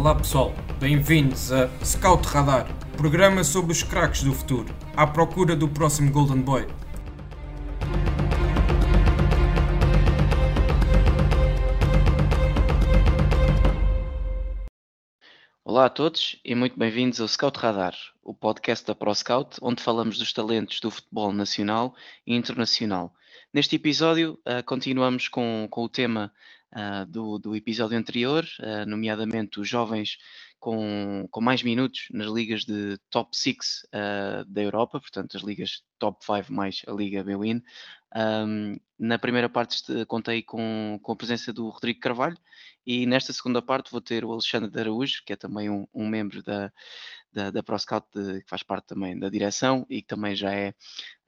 Olá pessoal, bem-vindos a Scout Radar, programa sobre os craques do futuro, à procura do próximo Golden Boy. Olá a todos e muito bem-vindos ao Scout Radar, o podcast da ProScout, onde falamos dos talentos do futebol nacional e internacional. Neste episódio, uh, continuamos com, com o tema uh, do, do, episódio anterior, uh, nomeadamente os jovens com, com mais minutos nas ligas de top 6 da Europa, portanto, as ligas top 5 mais a Liga Bwin. Um, na primeira parte contei com, com a presença do Rodrigo Carvalho e nesta segunda parte vou ter o Alexandre de Araújo, que é também um, um membro da, da, da ProScout, de, que faz parte também da direção e que também já é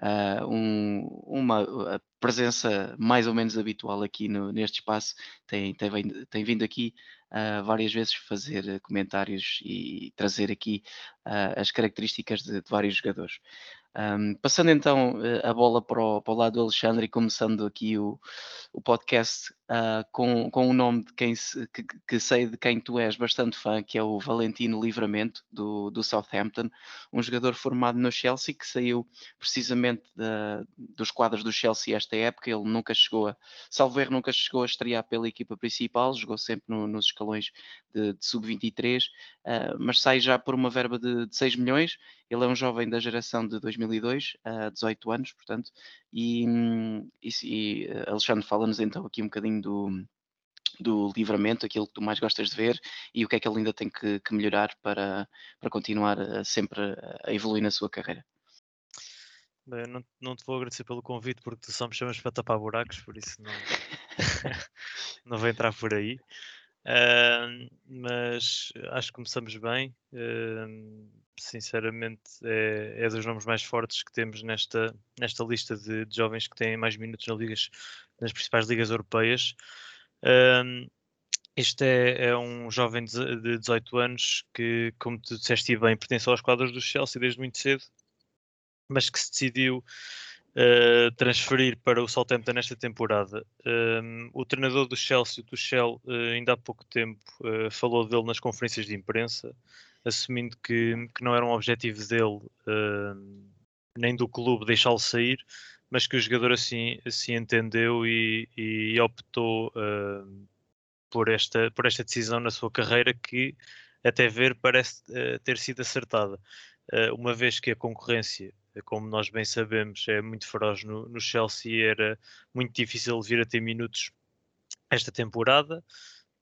uh, um, uma presença mais ou menos habitual aqui no, neste espaço. Tem, tem, tem vindo aqui uh, várias vezes fazer comentários e trazer aqui uh, as características de, de vários jogadores. Um, passando então eh, a bola para o, para o, lado do Alexandre e começando aqui o, o podcast uh, com, com o nome de quem se, que, que, sei de quem tu és bastante fã, que é o Valentino Livramento do, do Southampton, um jogador formado no Chelsea que saiu precisamente dos quadros do Chelsea esta época. Ele nunca chegou a, salvo erro, nunca chegou a estrear pela equipa principal, jogou sempre no, nos escalões de, de sub-23, uh, ah, mas sai já por uma verba de, de 6 milhões. Ele é um jovem da geração de 2002, uh, 18 anos, portanto, e, e, e Alexandre, fala-nos então aqui um bocadinho do, do livramento, aquilo que tu mais gostas de ver e o que é que ele ainda tem que, que melhorar para, para continuar a, sempre a evoluir na sua carreira. Bem, não, não te vou agradecer pelo convite porque tu só me chamas para tapar buracos, por isso não, não vou entrar por aí. Uh, mas acho que começamos bem. Uh, sinceramente, é, é, dos nomes mais fortes que temos nesta, nesta lista de, de jovens que têm mais minutos nas, ligas, nas principais ligas europeias. Uh, este é, é, um jovem de, de 18 anos que, como tu disseste bem, pertence aos quadros do Chelsea desde muito cedo, mas que se decidiu uh, transferir para o Southampton nesta temporada. Um, o treinador do Chelsea, o Tuchel, uh, ainda há pouco tempo uh, falou dele nas conferências de imprensa, assumindo que, que não era um objetivo dele nem do clube deixá-lo sair, mas que o jogador assim, assim entendeu e, e optou por, esta, por esta decisão na sua carreira que até ver parece ter sido acertada. uma vez que a concorrência como nós bem sabemos, é muito feroz no, no Chelsea. Era muito difícil vir a ter minutos esta temporada,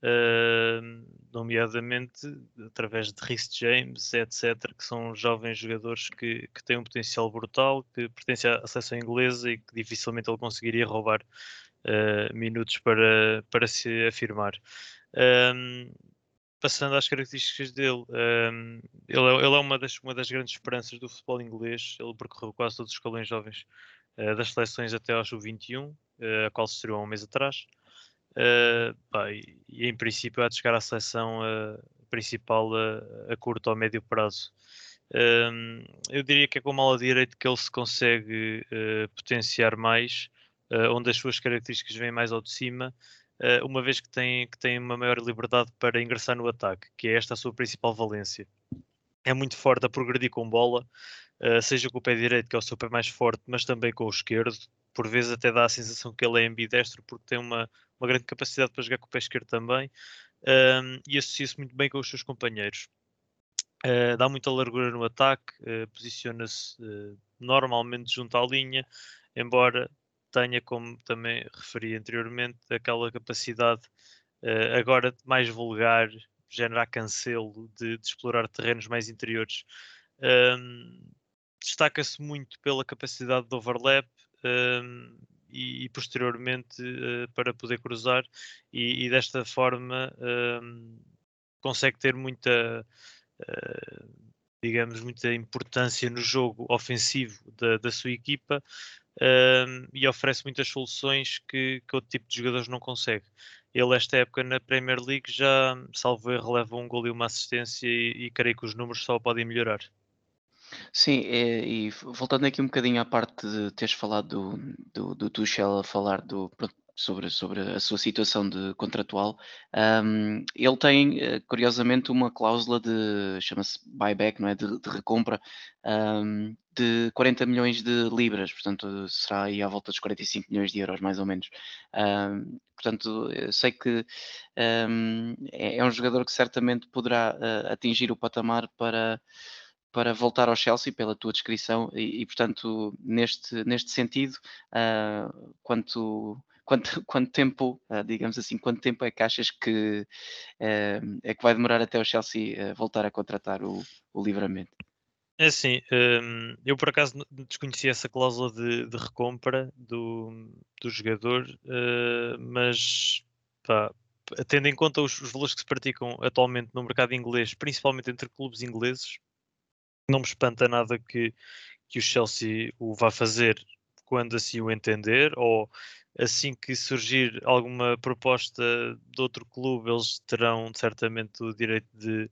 uh, nomeadamente através de Rhys James, etc., que são jovens jogadores que, que têm um potencial brutal, que pertencem à seleção inglesa e que dificilmente ele conseguiria roubar uh, minutos para, para se afirmar. Um, passando às características dele, um, ele, é, ele, é, uma das, uma das grandes esperanças do futebol inglês. Ele percorreu quase todos os escalões jovens uh, das seleções até ao sub-21, uh, a qual se estreou há um mês atrás. Uh, pá, e, em princípio há de chegar à seleção principal a, a, curto ou médio prazo. Eu diria que é com mala direito que ele se consegue potenciar mais, onde as suas características vêm mais ao de cima uh, uma vez que tem, que tem uma maior liberdade para ingressar no ataque, que é esta a sua principal valência. É muito forte a progredir com bola, uh, seja com o pé direito, que é o seu pé mais forte, mas também com o esquerdo. Por vezes até dá a sensação que ele é ambidestro, porque tem uma, uma grande capacidade para jogar com o pé esquerdo também, um, e associa-se muito bem com os seus companheiros. Uh, dá muita largura no ataque, uh, posiciona-se uh, normalmente junto à linha, embora tenha, como também referi anteriormente, aquela capacidade agora mais vulgar, generar cancelo, de, de explorar terrenos mais interiores. Um, Destaca-se muito pela capacidade de overlap um, e, e, posteriormente uh, para poder cruzar, e, e desta forma um, consegue ter muita. Uh, digamos, muita importância no jogo ofensivo da, da sua equipa um, e oferece muitas soluções que, que outro tipo de jogadores não consegue. Ele, esta época na Premier League, já, salvo erro, leva um gol e uma assistência e, e creio que os números só podem melhorar. Sim, é, e voltando aqui um bocadinho à parte de teres falado do, do, do Tuchel a falar do, sobre, sobre a sua situação de contratual. Um, ele tem, eh, curiosamente, uma cláusula de, chama-se buyback, não é? De, de recompra um, de 40 milhões de libras, portanto será aí à volta dos 45 milhões de euros, mais ou menos. Um, portanto, sei que é, é, um jogador que certamente poderá uh, atingir o patamar para para voltar ao Chelsea pela tua descrição e, e portanto neste, neste sentido uh, quanto, quanto, quanto tempo, uh, digamos assim, quanto tempo é que achas que uh, é que vai demorar até o Chelsea voltar a contratar o, o livramento? É assim, um, eu por acaso desconhecia essa cláusula de, de recompra do, do jogador, mas pá, tendo em conta os, os valores que se praticam atualmente no mercado inglês, principalmente entre clubes ingleses, não me espanta nada que, que o Chelsea o vá fazer quando assim o entender, ou assim que surgir alguma proposta de outro clube, eles terão certamente o direito de,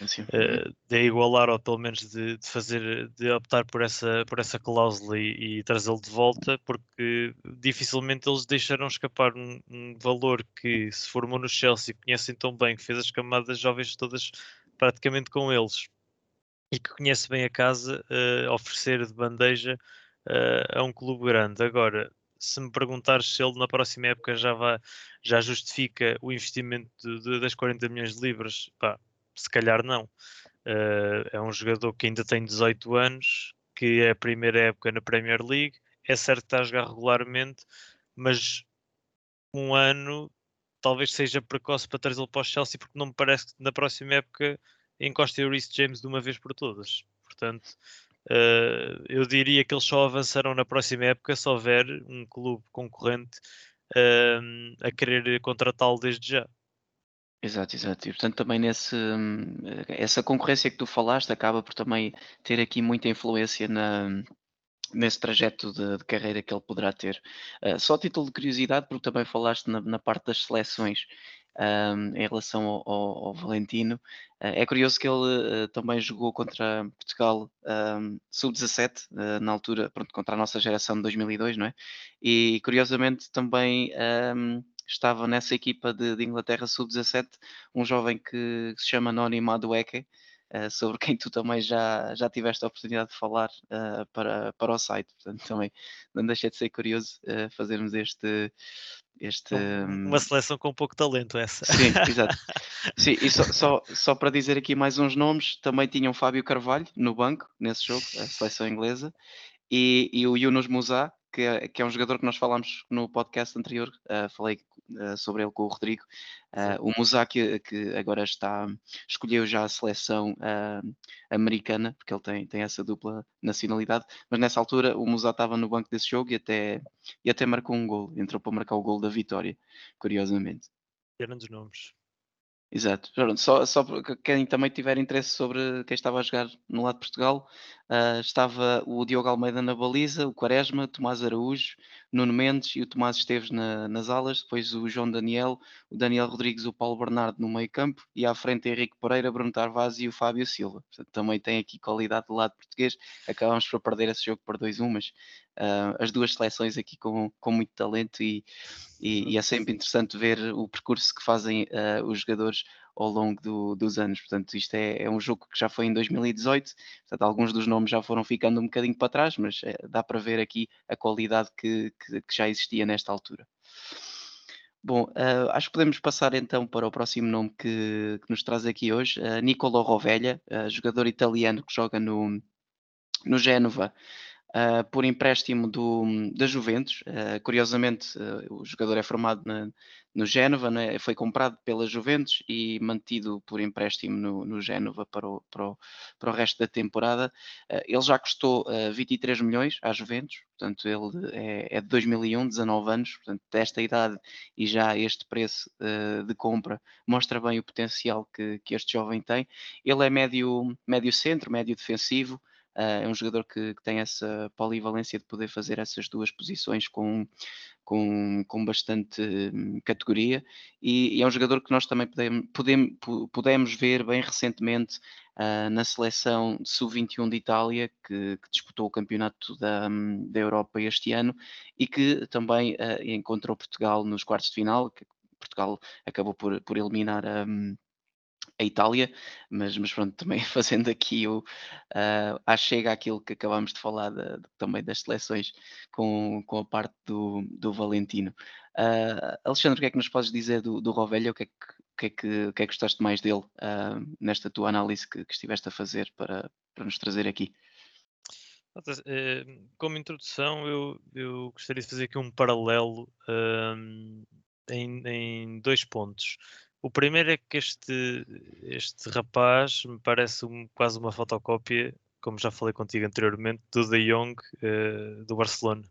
uh, de igualar ou pelo menos de, de, fazer, de optar por essa, por essa cláusula e, e trazê-lo de volta, porque dificilmente eles deixarão escapar um, um, valor que se formou no Chelsea, conhecem tão bem, que fez as camadas jovens todas praticamente com eles e que conhece bem a casa, uh, oferecer de bandeja uh, a um clube grande. Agora, se me perguntares se ele na próxima época já, vai, já justifica o investimento de, de, das 40 milhões de libras, pá, se calhar não. Uh, é um jogador que ainda tem 18 anos, que é a primeira época na Premier League. É certo que está a jogar regularmente, mas um ano talvez seja precoce para trazê-lo para o Chelsea, porque não me parece que na próxima época encosta o Reece James de uma vez por todas. Portanto, uh, eu diria que eles só avançarão na próxima época se houver um clube concorrente uh, a querer contratá-lo desde já. Exato, exato. E portanto também nesse, hum, essa concorrência que tu falaste acaba por também ter aqui muita influência na, nesse trajeto de, de carreira que ele poderá ter. Uh, só título de curiosidade, porque também falaste na, na parte das seleções um, em relação ao, ao, ao Valentino. Uh, é curioso que ele uh, também jogou contra Portugal um, sub-17, uh, na altura, pronto, contra a nossa geração de 2002, não é? E curiosamente também um, estava nessa equipa de, de Inglaterra sub-17 um jovem que se chama Noni Madueke, sobre quem tu também já, já tiveste a oportunidade de falar uh, para, para o site. Portanto, também não deixa de ser curioso uh, fazermos este, este, uma hum, seleção com pouco talento essa. Sim, exato. Sim, e só, só, só, para dizer aqui mais uns nomes, também tinham Fábio Carvalho no banco, nesse jogo, a seleção inglesa, e, e o Yunus Musa, que é, que é um jogador que nós falámos no podcast anterior, uh, falei uh, sobre ele com o Rodrigo. Uh, o Musa que, agora está, escolheu já a seleção americana, porque ele tem, tem essa dupla nacionalidade, mas nessa altura o Musa estava no banco desse jogo e até, e até marcou um gol, entrou para marcar o gol da vitória, curiosamente. Grandes nomes. Exato. Só, só para quem também tiver interesse sobre quem estava a jogar no lado de Portugal, uh, estava o Diogo Almeida na baliza, o Quaresma, Tomás Araújo, Nuno Mendes e o Tomás Esteves na, nas alas, depois o João Daniel, o Daniel Rodrigues, o Paulo Bernardo no meio campo e à frente Henrique Pereira, Bruno Tarvaz e o Fábio Silva. Portanto, também tem aqui qualidade do lado português. Acabamos por perder esse jogo por 2-1, mas uh, as duas seleções aqui com, com muito talento e, e, e, é sempre interessante ver o percurso que fazem uh, os jogadores ao longo do, dos anos. Portanto, isto é, é, um jogo que já foi em 2018, portanto, alguns dos nomes já foram ficando um bocadinho para trás, mas é, dá para ver aqui a qualidade que, que, que já existia nesta altura. Bom, uh, acho que podemos passar então para o próximo nome que, que nos traz aqui hoje, uh, Nicolo Rovella, uh, jogador italiano que joga no, no Génova uh, por empréstimo do, da Juventus. Uh, curiosamente, uh, o jogador é formado na, no Génova, né? foi comprado pela Juventus e mantido por empréstimo no, no Génova para o, para, o, para o resto da temporada. ele já custou 23 milhões à Juventus, portanto, ele é, é de 2001, 19 anos, portanto, desta idade e já este preço de compra mostra bem o potencial que, que este jovem tem. Ele é médio, médio centro, médio defensivo. Uh, é um jogador que, que, tem essa polivalência de poder fazer essas duas posições com, com, com bastante hum, categoria e, e, é um jogador que nós também podemos, podemos, ver bem recentemente uh, na seleção sub-21 de Itália, que, que, disputou o campeonato da, hum, da Europa este ano e que também uh, encontrou Portugal nos quartos de final, que Portugal acabou por, por eliminar. Um, a Itália, mas, mas pronto, também fazendo aqui o, uh, à chega aquilo que acabámos de falar de, de, também das seleções com, com a parte do, do Valentino. Uh, Alexandre, o que é que nos podes dizer do, do Rovelho? O que é que, o que, é que, que, é que gostaste mais dele uh, nesta tua análise que, que, estiveste a fazer para, para nos trazer aqui? Eh, como introdução, eu, eu gostaria de fazer aqui um paralelo em, em dois pontos. O primeiro é que este, este rapaz me parece um, quase uma fotocópia, como já falei contigo anteriormente, do De Jong uh, do Barcelona.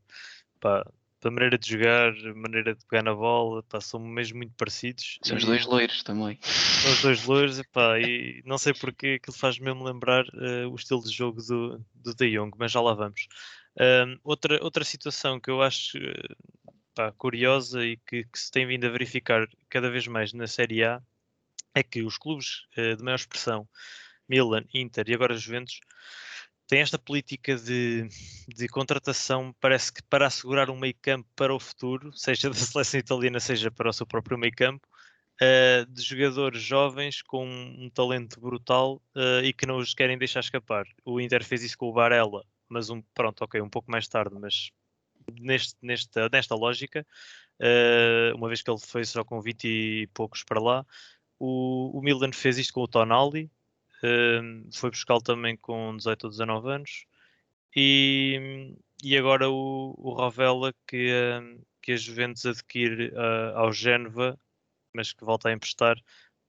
Pá, a maneira de jogar, a maneira de pegar na bola, pá, são mesmo muito parecidos. São os dois loiros também. São os dois loiros, pá, e não sei porque que faz mesmo lembrar uh, o estilo de jogo do, do De Jong, mas já lá vamos. Uh, outra, outra situação que eu acho pá, curiosa e que, que, se tem vindo a verificar cada vez mais na Série A é que os clubes uh, de maior expressão, Milan, Inter e agora Juventus, têm esta política de, de contratação, parece que para assegurar um meio campo para o futuro, seja da seleção italiana, seja para o seu próprio meio campo, uh, de jogadores jovens com um, talento brutal uh, e que não os querem deixar escapar. O Inter fez isso com o Varela, mas um, pronto, ok, um pouco mais tarde, mas neste, nesta, nesta lógica, uh, uma vez que ele foi só com 20 e poucos para lá, o, o Milan fez isto com o Tonali, uh, foi buscá-lo também com 18 ou 19 anos, e, e agora o, o que, uh, que a Juventus adquire ao Génova, mas que volta a emprestar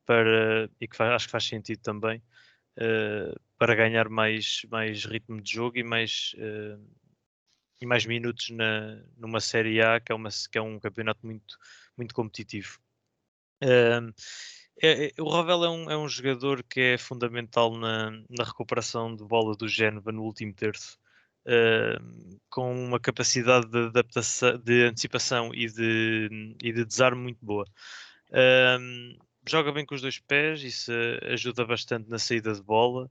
para, e que faz, acho que faz sentido também, para ganhar mais, mais ritmo de jogo e mais e mais minutos na, numa Série A, que é, uma, que é um campeonato muito, muito competitivo. É, é, o Ravel é um, é um jogador que é fundamental na, na recuperação de bola do Génova no último terço, uh, com uma capacidade de adaptação, de antecipação e de, e de desarme muito boa. Joga bem com os dois pés, isso ajuda bastante na saída de bola.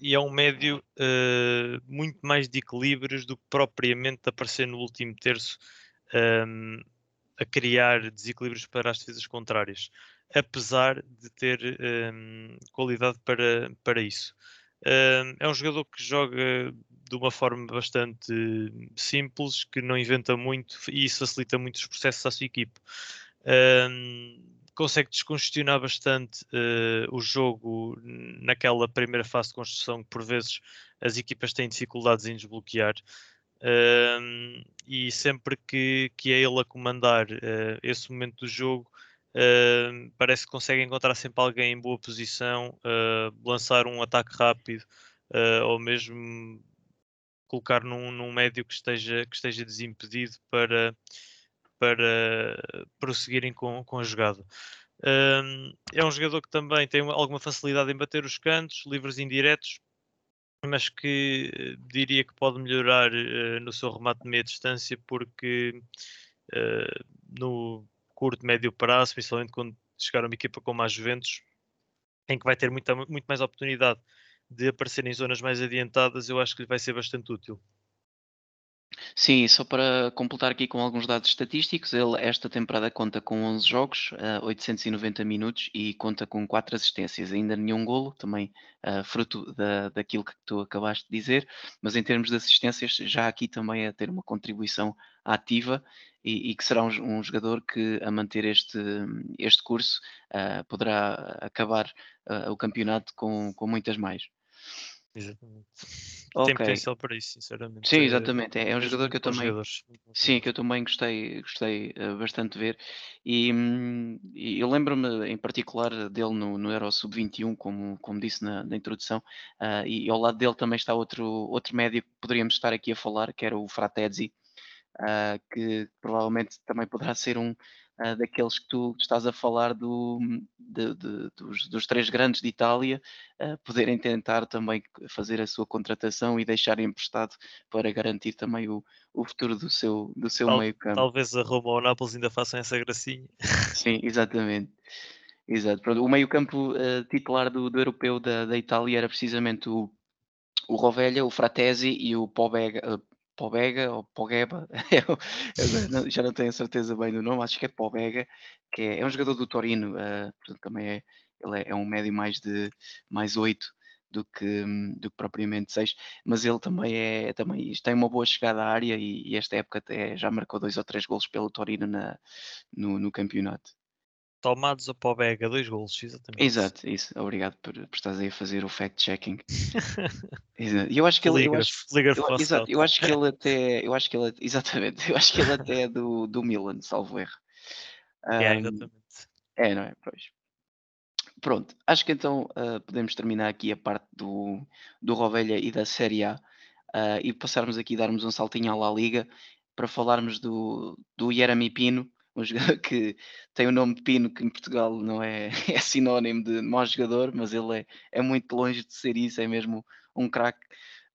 E é um médio uh, muito mais de equilíbrios do que propriamente aparecer no último terço um, ehm, a criar desequilíbrios para as defesas contrárias, apesar de ter um, ehm, qualidade para, para isso. Um, ehm, é um jogador que joga de uma forma bastante simples, que não inventa muito e isso facilita muito os processos à sua equipe. Um, consegue descongestionar bastante uh, o jogo naquela primeira fase de construção que por vezes as equipas têm dificuldades em desbloquear. Uh, e sempre que, que é ele a comandar uh, esse momento do jogo, parece que consegue encontrar sempre alguém em boa posição, lançar um ataque rápido ou mesmo colocar num, num médio que esteja, que esteja desimpedido para, para prosseguirem com, com a jogada. É um jogador que também tem alguma facilidade em bater os cantos, livres indiretos, mas que eh, diria que pode melhorar uh, no seu remate de meia distância, porque uh, no curto, médio prazo, principalmente quando chegar uma equipa como a Juventus, em que vai ter muita, muito mais oportunidade de aparecer em zonas mais adiantadas, eu acho que lhe vai ser bastante útil. Sim, só para completar aqui com alguns dados estatísticos, ele esta temporada conta com 11 jogos, uh, 890 minutos e conta com 4 assistências, ainda nenhum golo, também uh, fruto da, daquilo que tu acabaste de dizer, mas em termos de assistências, já aqui também a ter uma contribuição ativa e, e que será um, um, jogador que a manter este, este curso uh, poderá acabar uh, o campeonato com, com muitas mais. Exatamente. Okay. Tem potencial para isso, sinceramente. Sim, exatamente. É, é um jogador que eu também. Sim, que eu também gostei, gostei uh, bastante de ver. E, hum, e eu lembro-me em particular dele no, no Euro Sub-21, como, como disse na, na introdução, uh, e ao lado dele também está outro, outro médio que poderíamos estar aqui a falar, que era o Fratezzi, uh, que provavelmente também poderá ser um, uh, daqueles que tu estás a falar do, de, de, dos, dos, três grandes de Itália, uh, poderem tentar também fazer a sua contratação e deixar emprestado para garantir também o, o futuro do seu, do seu Tal, meio campo. Talvez a Roma ou o Nápoles ainda façam essa gracinha. Sim, exatamente. Exato. Pronto, o meio-campo uh, titular do, do, europeu da, da Itália era precisamente o, o Rovella, o Fratesi e o Pobega, uh, Pobega ou Pogueba, eu, eu já não tenho certeza bem do nome, acho que é Pobega, que é, é um jogador do Torino, uh, portanto também é, ele é, é, um médio mais de mais 8 do que, do que propriamente 6, mas ele também é também tem uma boa chegada à área e, e esta época até já marcou dois ou três golos pelo Torino na, no, no campeonato. Tomados a Pobega, dois golos, exatamente. Exato, isso. Obrigado por, por estás aí a fazer o fact-checking. E eu acho que ele. Eu acho, eu, exato, eu acho que ele até. Eu acho que ele, exatamente, eu acho que ele até é do, do Milan, salvo erro. É, exatamente. É, não é? Pois. Pronto, acho que então uh, podemos terminar aqui a parte do, do Rovelha e da Série A uh, e passarmos aqui, darmos um saltinho à La Liga para falarmos do, do Jeremy Pino, um jogador que tem o nome de Pino, que em Portugal não é, é sinónimo de mau jogador, mas ele é, é muito longe de ser isso, é mesmo um craque.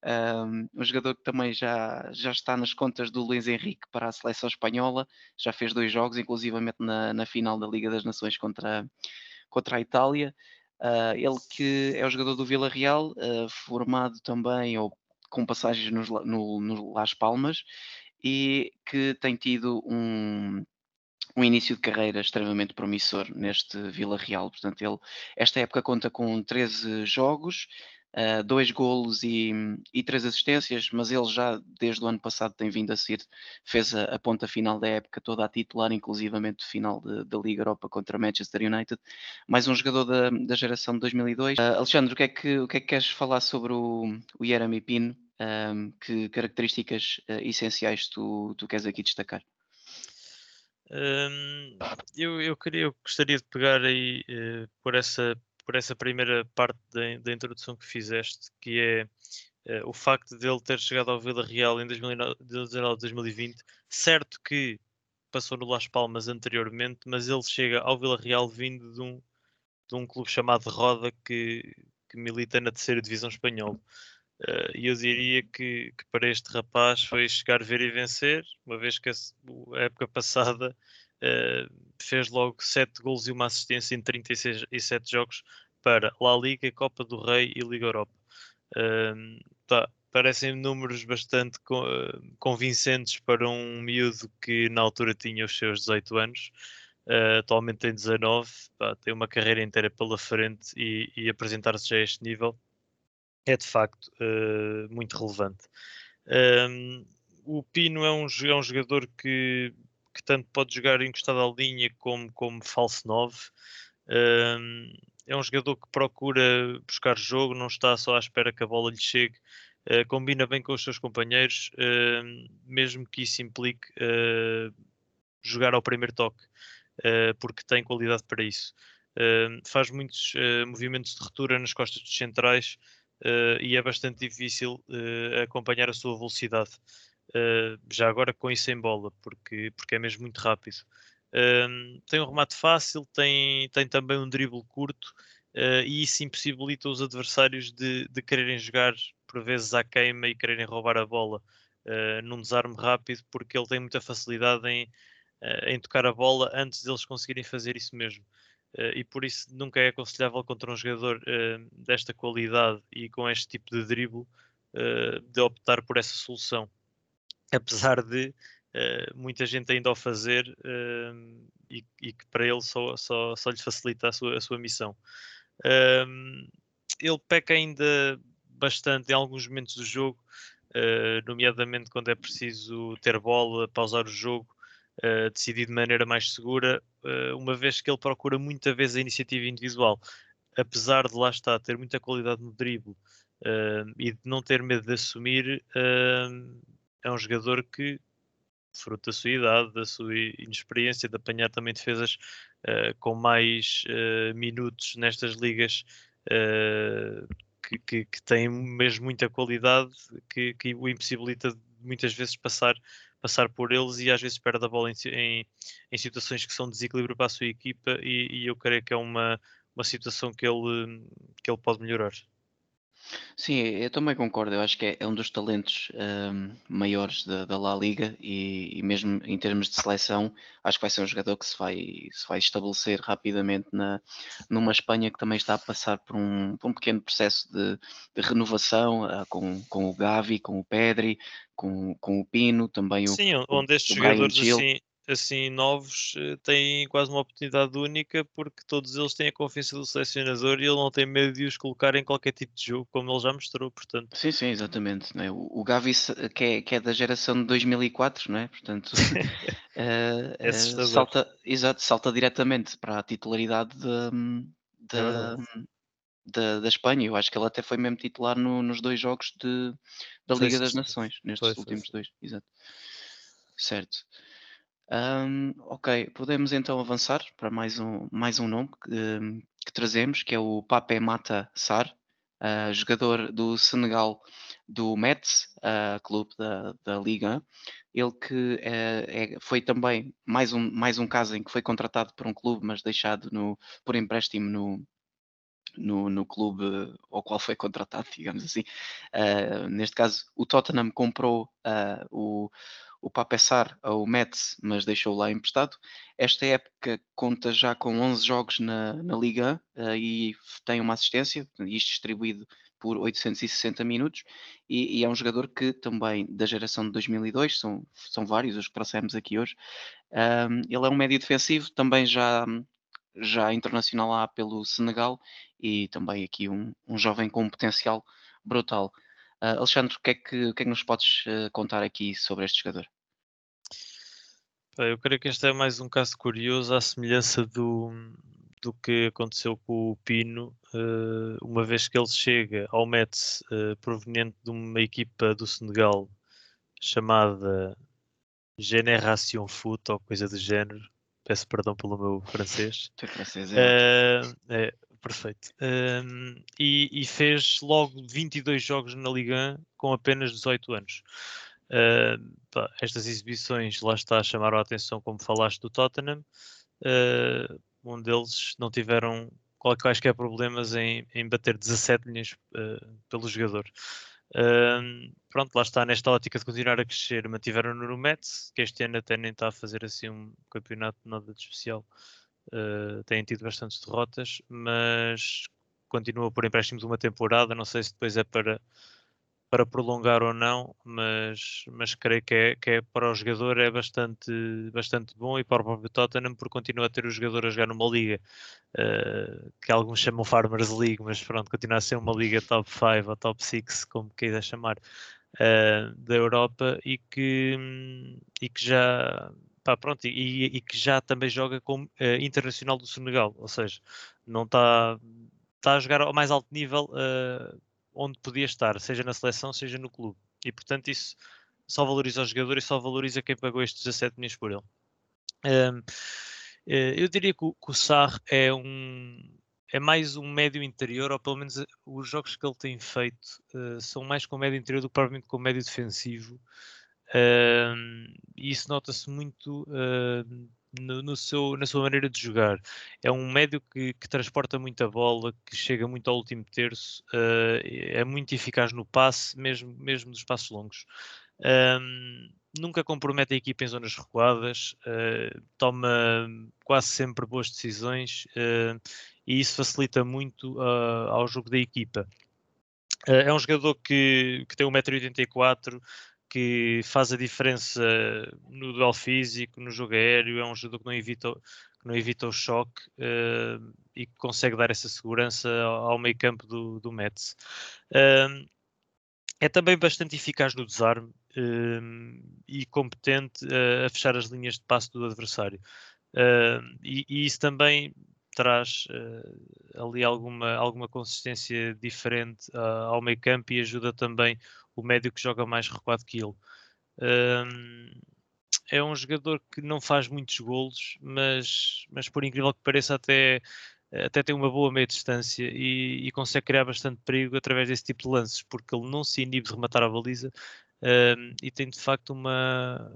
Um, um, jogador que também já, já está nas contas do Luís Henrique para a seleção espanhola, já fez dois jogos, inclusivamente na, na final da Liga das Nações contra, contra a Itália. Uh, ele que é o jogador do Vila Real, uh, formado também ou com passagens nos, no, no Las Palmas e que tem tido um, um início de carreira extremamente promissor neste Vila Real. Portanto, ele, esta época conta com 13 jogos, uh, dois golos e, e três assistências, mas ele já desde o ano passado tem vindo a ser, fez a, a ponta final da época toda a titular, inclusivamente final da Liga Europa contra Manchester United. Mais um jogador da, da geração de 2002. Uh, Alexandre, o que, é que, o que é que queres falar sobre o, o Jeremy Pino? Um, que características uh, essenciais tu, tu queres aqui destacar? Eu, eu, queria, eu gostaria de pegar aí uh, por, essa, por essa primeira parte da, da introdução que fizeste, que é uh, o facto de ele ter chegado ao Vila Real em 2019-2020. Certo que passou no Las Palmas anteriormente, mas ele chega ao Vila Real vindo de um, de um clube chamado Roda que, que milita na terceira divisão espanhola. Uh, e eu diria que, que, para este rapaz foi chegar, ver e vencer, uma vez que a, a época passada uh, fez logo 7 gols e uma assistência em 37 jogos para La Liga, Copa do Rei e Liga Europa. Tá, parecem números bastante co convincentes para um miúdo que na altura tinha os seus 18 anos. Uh, atualmente tem 19, pá, tem uma carreira inteira pela frente e, e apresentar-se já a este nível é de facto uh, muito relevante. Um, o Pino é um, é um jogador que, que, tanto pode jogar encostado à linha como, como falso 9. Um, é um jogador que procura buscar jogo, não está só à espera que a bola lhe chegue, uh, combina bem com os seus companheiros, uh, mesmo que isso implique uh, jogar ao primeiro toque, porque tem qualidade para isso. faz muitos movimentos de ruptura nas costas dos centrais, uh, e é bastante difícil uh, acompanhar a sua velocidade. Uh, já agora com isso em bola, porque, porque é mesmo muito rápido. Ehm, tem um remate fácil, tem, tem também um drible curto e isso impossibilita os adversários de, de quererem jogar por vezes à queima e quererem roubar a bola num desarme rápido, porque ele tem muita facilidade em, em tocar a bola antes deles conseguirem fazer isso mesmo. Uh, e por isso nunca é aconselhável contra um jogador uh, desta qualidade e com este tipo de drible uh, de optar por essa solução. Apesar de muita gente ainda o fazer e, e, que para ele só, só, só lhe facilita a sua, a sua missão. Ehm, ele peca ainda bastante em alguns momentos do jogo, nomeadamente quando é preciso ter bola, pausar o jogo decidir de maneira mais segura, uma vez que ele procura muita vez a iniciativa individual. Apesar de lá estar, ter muita qualidade no drible uh, e de não ter medo de assumir, é um jogador que, fruto da sua idade, da sua inexperiência, de apanhar também defesas com mais minutos nestas ligas que, que, que, tem mesmo muita qualidade que, que o impossibilita muitas vezes passar, passar por eles e às vezes perde a bola em, em, em situações que são de desequilíbrio para a sua equipa e, e eu creio que é uma, uma situação que ele, que ele pode melhorar. Sim, eu também concordo. Eu acho que é, é um dos talentos hum, maiores da, da La Liga e, e mesmo em termos de seleção, acho que vai ser um jogador que se vai, se vai estabelecer rapidamente na, numa Espanha que também está a passar por um, por um pequeno processo de, de renovação uh, com, com o Gavi, com o Pedri, com, com o Pino, também o, Sim, onde estes o Brian jogadores assim, assim novos eh, têm quase uma oportunidade única porque todos eles têm a confiança do selecionador e ele não tem medo de os colocar em qualquer tipo de jogo, como ele já mostrou, portanto. Sim, sim, exatamente. não é? O, Gavi que é, que é da geração de 2004, não é? Portanto, É salta, exato, salta diretamente para a titularidade da, É da, da, da Espanha. Eu acho que ele até foi mesmo titular no- nos dois jogos de, da Liga das. Nações, nestes foi, últimos foi. dois, exato. Certo. Ahm, ok, podemos então avançar para mais um, mais um nome que, hum, que trazemos, que é o Pape Mata Sarr, ah, jogador do Senegal do Metz, ah, clube da, da Liga 1. Ele que eh, é- foi também mais um, mais um caso em que foi contratado por um clube, mas deixado no, por empréstimo no, no, no clube ao qual foi contratado, digamos assim. Ah, neste caso, o Tottenham comprou ah, o, o Papessar ao Metz, mas deixou lá emprestado. Esta época conta já com 11 jogos na, na Liga 1 ah, e tem uma assistência, isto distribuído por 860 minutos, e, e é um jogador que também da geração de 2002, são, são vários os que trouxemos aqui hoje. Ahm, ele é um médio defensivo, também já, já internacional lá pelo Senegal, e também aqui um, um jovem com um potencial brutal. Ah, Alexandre, o que, é que, o que é que nos podes eh, contar aqui sobre este jogador? Eu creio que este é mais um caso curioso, à semelhança do, do que aconteceu com o Pino, eh, uma vez que ele chega ao Metz eh, proveniente de uma equipa do Senegal chamada Génération Foot ou coisa do género. Peço perdão pelo meu francês. É francês, é. Eh, é, perfeito. Ehm, e, e fez logo 22 jogos na Liga 1 com apenas 18 anos. Eh, pá, estas exibições lá está chamaram a atenção, como falaste, do Tottenham, eh, onde eles não tiveram quaisquer problemas em, em bater 17 linhas eh, pelo jogador. Pronto, lá está, nesta ótica de continuar a crescer, mantiveram no Metz, que este ano até nem está a fazer assim um campeonato nada de especial. Uh, têm tido bastantes derrotas, mas continua por empréstimo de uma temporada. Não sei se depois é para, para prolongar ou não, mas, mas creio que é, que é para o jogador é bastante, bastante bom e para o próprio Tottenham por continuar a ter o jogador a jogar numa liga uh, que alguns chamam Farmers League, mas pronto, continua a ser uma liga top 5 ou top 6, como quiser chamar, uh, da Europa e que, e que já pá, pronto, e, e que já também joga como uh, internacional do Senegal, ou seja, não está tá a jogar ao mais alto nível uh, onde podia estar, seja na seleção, seja no clube. E portanto isso só valoriza o jogador e só valoriza quem pagou estes 17 milhões por ele. Um, eu diria que o, que o é um é mais um médio interior, ou pelo menos os jogos que ele tem feito uh, são mais com médio interior do que provavelmente com médio defensivo. Uh, isso nota-se muito uh, no, no, seu, na sua maneira de jogar. É um médio que, que transporta muita bola, que chega muito ao último terço, uh, é muito eficaz no passe, mesmo, mesmo dos passos longos. nunca compromete a equipa em zonas recuadas, toma quase sempre boas decisões e isso facilita muito ao jogo da equipa. é um jogador que, que tem 1,84m, que faz a diferença no duelo físico, no jogo aéreo, é um jogador que não evita, que não evita o choque uh, e que consegue dar essa segurança ao, ao meio campo do, do Metz. Uh, é também bastante eficaz no desarme uh, e competente a fechar as linhas de passo do adversário. E, e, isso também traz ali alguma, alguma consistência diferente ao meio campo e ajuda também o médio que joga mais recuado que ele. Um, é um jogador que não faz muitos golos, mas, mas por incrível que pareça, até, até tem uma boa meia distância e, e, consegue criar bastante perigo através desse tipo de lances, porque ele não se inibe de rematar a baliza, uh, e tem de facto uma,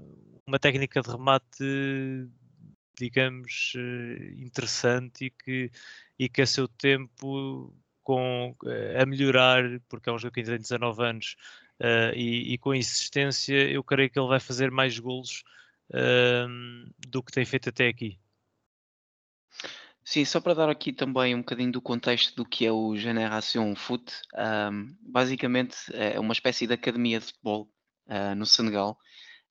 uma técnica de remate, digamos, uh, interessante e que, e que a seu tempo com, uh, a melhorar, porque é um jogo que tem 19 anos, uh, e, e, com insistência, eu creio que ele vai fazer mais golos do que tem feito até aqui. Sim, só para dar aqui também um bocadinho do contexto do que é o Generation Foot, um, basicamente é uma espécie de academia de futebol uh, no Senegal,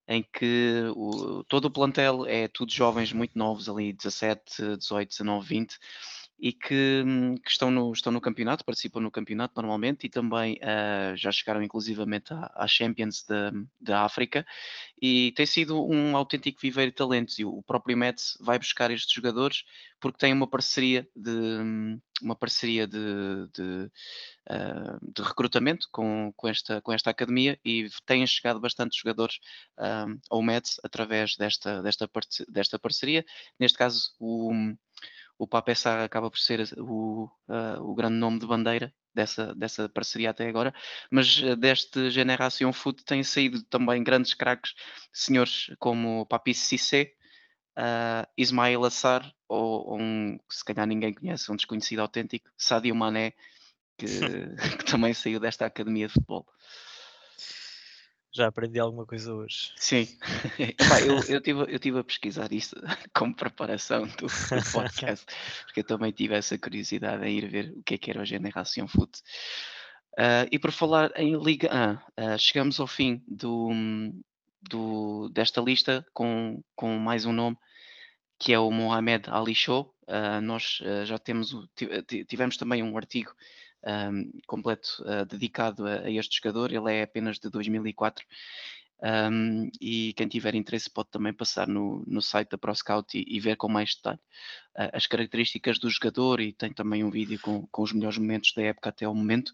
em que o, todo o plantel é tudo jovens muito novos, ali 17, 18, 19, 20, e que, que, estão, no, estão no campeonato, participam no campeonato normalmente e também uh, já chegaram inclusivamente à, Champions da África e tem sido um autêntico viveiro de talentos e o próprio Mets vai buscar estes jogadores porque tem uma parceria de uma parceria de, de, uh, de recrutamento com, com, esta, com esta academia e têm chegado bastantes jogadores uh, ao Mets através desta, desta, desta parceria. Neste caso, o, o Pape Sarr acaba por ser o, uh, o grande nome de bandeira dessa, dessa parceria até agora, mas uh, deste Generation Foot têm saído também grandes craques, senhores como Papi Cissé, uh, Ismail Assar, ou, ou, um que se calhar ninguém conhece, um desconhecido autêntico, Sadio Mané, que, que também saiu desta academia de futebol. Já aprendi alguma coisa hoje. Sim. Epá, eu, eu, tive, eu tive a pesquisar isto como preparação do, do podcast, porque eu também tive essa curiosidade em ir ver o que é que era o Generação Foot. Uh, e por falar em Liga 1, uh, chegamos ao fim do, do, desta lista com, com mais um nome, que é o Mohamed Ali Show. Uh, nós já temos, tivemos também um artigo um, completo uh, dedicado a, a, este jogador. Ele é apenas de 2004. Um, e quem tiver interesse pode também passar no, no site da ProScout e, e ver com mais detalhe uh, as características do jogador e tem também um vídeo com, com os melhores momentos da época até o momento.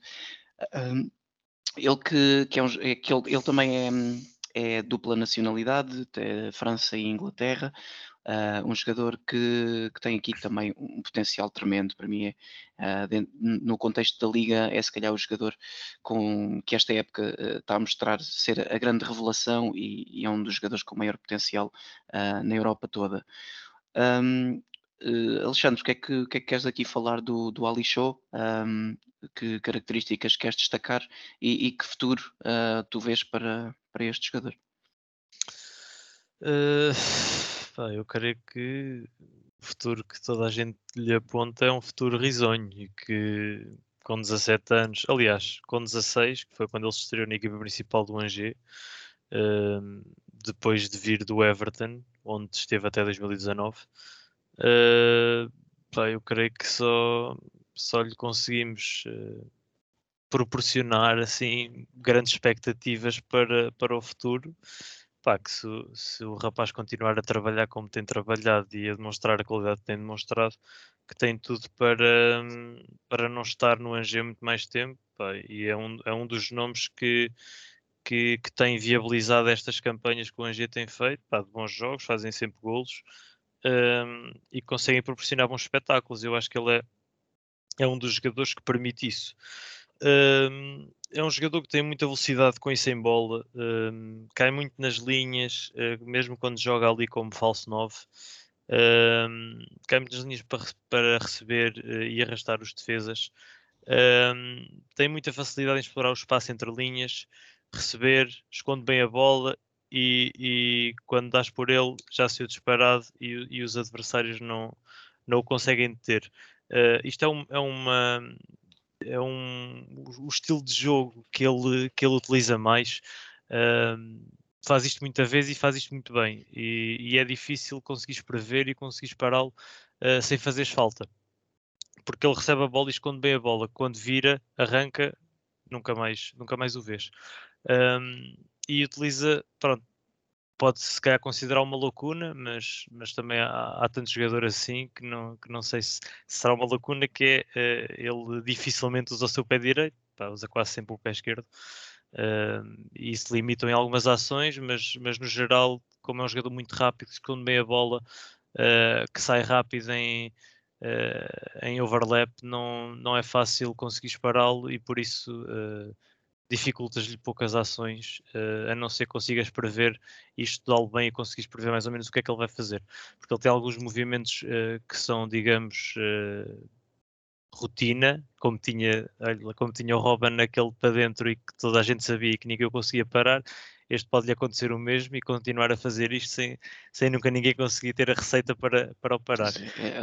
Um, ele que, que, é um, é, que ele, ele também é, é dupla nacionalidade, França e Inglaterra, Uh, um jogador que, que, tem aqui também um potencial tremendo para mim. É, uh, dentro, no contexto da liga, é se calhar o jogador com que esta época uh, está a mostrar ser a grande revelação e, e é um dos jogadores com maior potencial na Europa toda. Um, Alexandre, o que, é que, que, é que, queres aqui falar do, do Ali Show? Um, que características queres destacar e, e que futuro tu vês para, para este jogador? Uh, Pá, eu creio que o futuro que toda a gente lhe aponta é um futuro risonho e que com 17 anos, aliás, com 16, que foi quando ele se estreou na equipa principal do Angers, uh, depois de vir do Everton, onde esteve até 2019, uh, pá, eu creio que só, só lhe conseguimos uh, proporcionar assim grandes expectativas para, para o futuro pá, que se, se, o rapaz continuar a trabalhar como tem trabalhado e a demonstrar a qualidade que tem demonstrado, que tem tudo para, para não estar no Angé muito mais tempo, pá, e é um, é um dos nomes que, que, que tem viabilizado estas campanhas que o Angé tem feito, pá, de bons jogos, fazem sempre golos um, e conseguem proporcionar bons espetáculos. Eu acho que ele é, é um dos jogadores que permite isso. Um, é um jogador que tem muita velocidade com e sem bola, um, cai muito nas linhas, uh, mesmo quando joga ali como falso 9. Um, cai muito nas linhas para, para receber uh, e arrastar os defesas. Tem muita facilidade em explorar o espaço entre linhas, receber, esconde bem a bola e, e quando dás por ele já saiu disparado e, e, os adversários não, não o conseguem deter. Uh, isto é, um, é uma é um, o estilo de jogo que ele, que ele utiliza mais. Uh, faz isto muita vez e faz isto muito bem. E, e é difícil conseguires prever e conseguires pará-lo uh, sem fazeres falta. Porque ele recebe a bola e esconde bem a bola. Quando vira, arranca, nunca mais, nunca mais o vês. Um, e utiliza, pronto, pode se calhar considerar uma lacuna, mas, mas também há, há tantos jogadores assim que não, que não sei se, se será uma lacuna que é uh, ele dificilmente usa o seu pé direito, pá, usa quase sempre o pé esquerdo. Uh, e se limitam em algumas ações, mas, mas no geral, como é um jogador muito rápido, esconde bem a bola, uh, que sai rápido em, em overlap, não, não é fácil conseguir pará-lo e por isso dificultas-lhe poucas ações, uh, a não ser que consigas prever e estudá-lo bem e conseguires prever mais ou menos o que é que ele vai fazer. Porque ele tem alguns movimentos uh, que são, digamos, uh, rotina, como tinha, como tinha o Robin naquele para dentro e que toda a gente sabia e que ninguém conseguia parar, este pode-lhe acontecer o mesmo e continuar a fazer isto sem, sem nunca ninguém conseguir ter a receita para, para o parar.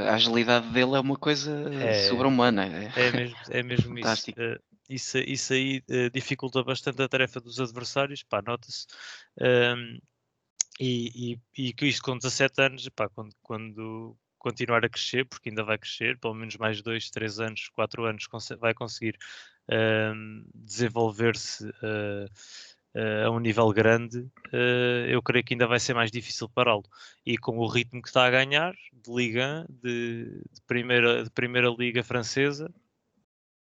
A agilidade dele é uma coisa é, sobre-humana. É, é mesmo, é mesmo isso. Isso. Isso aí uh, dificulta bastante a tarefa dos adversários, pá, nota-se. Um, e, e, e isto com 17 anos, pá, quando, quando continuar a crescer, porque ainda vai crescer, pelo menos mais 2, 3 anos, 4 anos, vai conseguir um, desenvolver-se uh, uh, a um nível grande, uh, eu creio que ainda vai ser mais difícil pará-lo. E com o ritmo que está a ganhar, de Liga, de, de, primeira, de primeira Liga Francesa.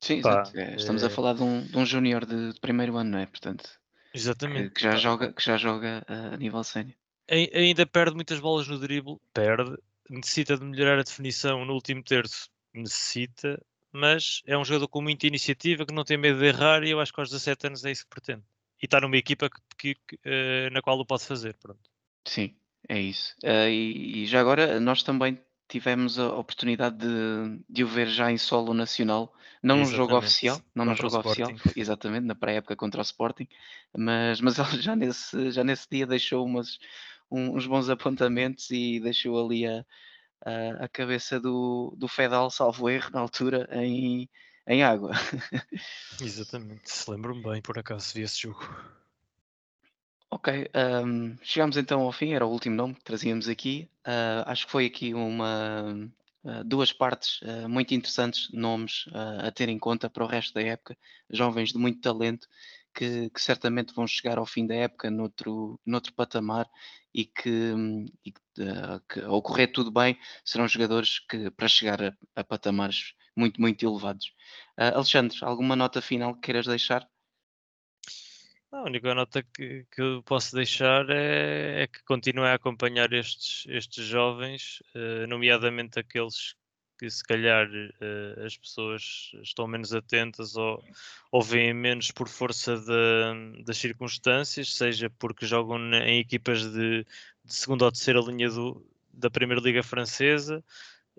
Sim, pá, é, estamos a eh, falar de um, de um júnior de, de, primeiro ano, não é? Portanto, exatamente. Que, que já, joga, que já joga a nível sénior. Ainda perde muitas bolas no drible, perde, necessita de melhorar a definição no último terço, necessita, mas é um jogador com muita iniciativa que não tem medo de errar e eu acho que aos 17 anos é isso que pretende e está numa equipa que, que, uh, na qual o pode fazer. Pronto. Sim, é isso. Uh, e, e, já agora, nós também tivemos a oportunidade de, de o ver já em solo nacional, não no jogo oficial, não no jogo oficial, exatamente, na pré-época contra o Sporting, mas, mas ele já nesse, já nesse dia deixou umas, uns bons apontamentos e deixou ali a, a, a cabeça do, do Fedal, salvo erro, na altura, em, em água. Exatamente, se lembro-me bem, por acaso vi esse jogo. Ok, um, chegamos então ao fim, era o último nome que trazíamos aqui. Uh, acho que foi aqui uma uh, duas partes uh, muito interessantes, nomes a ter em conta para o resto da época, jovens de muito talento que, que, certamente vão chegar ao fim da época noutro, noutro patamar e que, e que, ao correr tudo bem, serão jogadores que para chegar a, a patamares muito, muito elevados. Alexandre, alguma nota final que queiras deixar? A única nota que, que eu posso deixar é, é que continue a acompanhar estes, estes jovens, uh, nomeadamente aqueles que se calhar uh, as pessoas estão menos atentas ou, ou veem menos por força de, das circunstâncias, seja porque jogam em equipas de, de segunda ou terceira linha do, da Primeira Liga Francesa,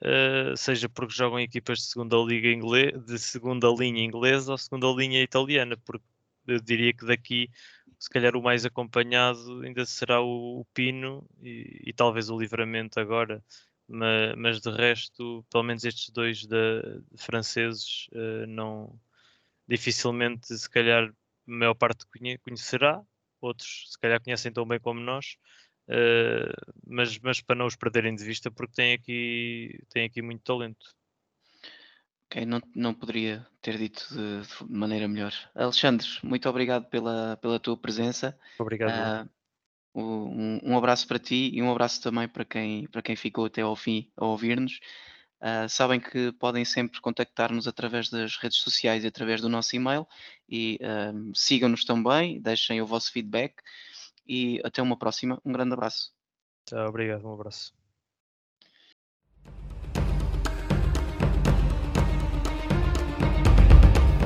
uh, seja porque jogam equipas de segunda, liga inglesa, de segunda linha inglesa ou segunda linha italiana, porque eu diria que daqui, se calhar, o mais acompanhado ainda será o, o Pino e, e, talvez o Livramento agora, mas, mas, de resto, pelo menos estes dois franceses, uh, não dificilmente, se calhar, a maior parte conhecerá, outros se calhar conhecem tão bem como nós, Uh, mas, mas para não os perderem de vista porque tem aqui, tem aqui muito talento. Ok, não, não poderia ter dito de, de maneira melhor. Alexandre, muito obrigado pela, pela tua presença. Obrigado. Uh, um, um, abraço para ti e um abraço também para quem, para quem ficou até ao fim a ouvir-nos. Uh, sabem que podem sempre contactar-nos através das redes sociais e através do nosso e-mail e uh, sigam-nos também, deixem o vosso feedback e até uma próxima. Um grande abraço. Obrigado, um abraço.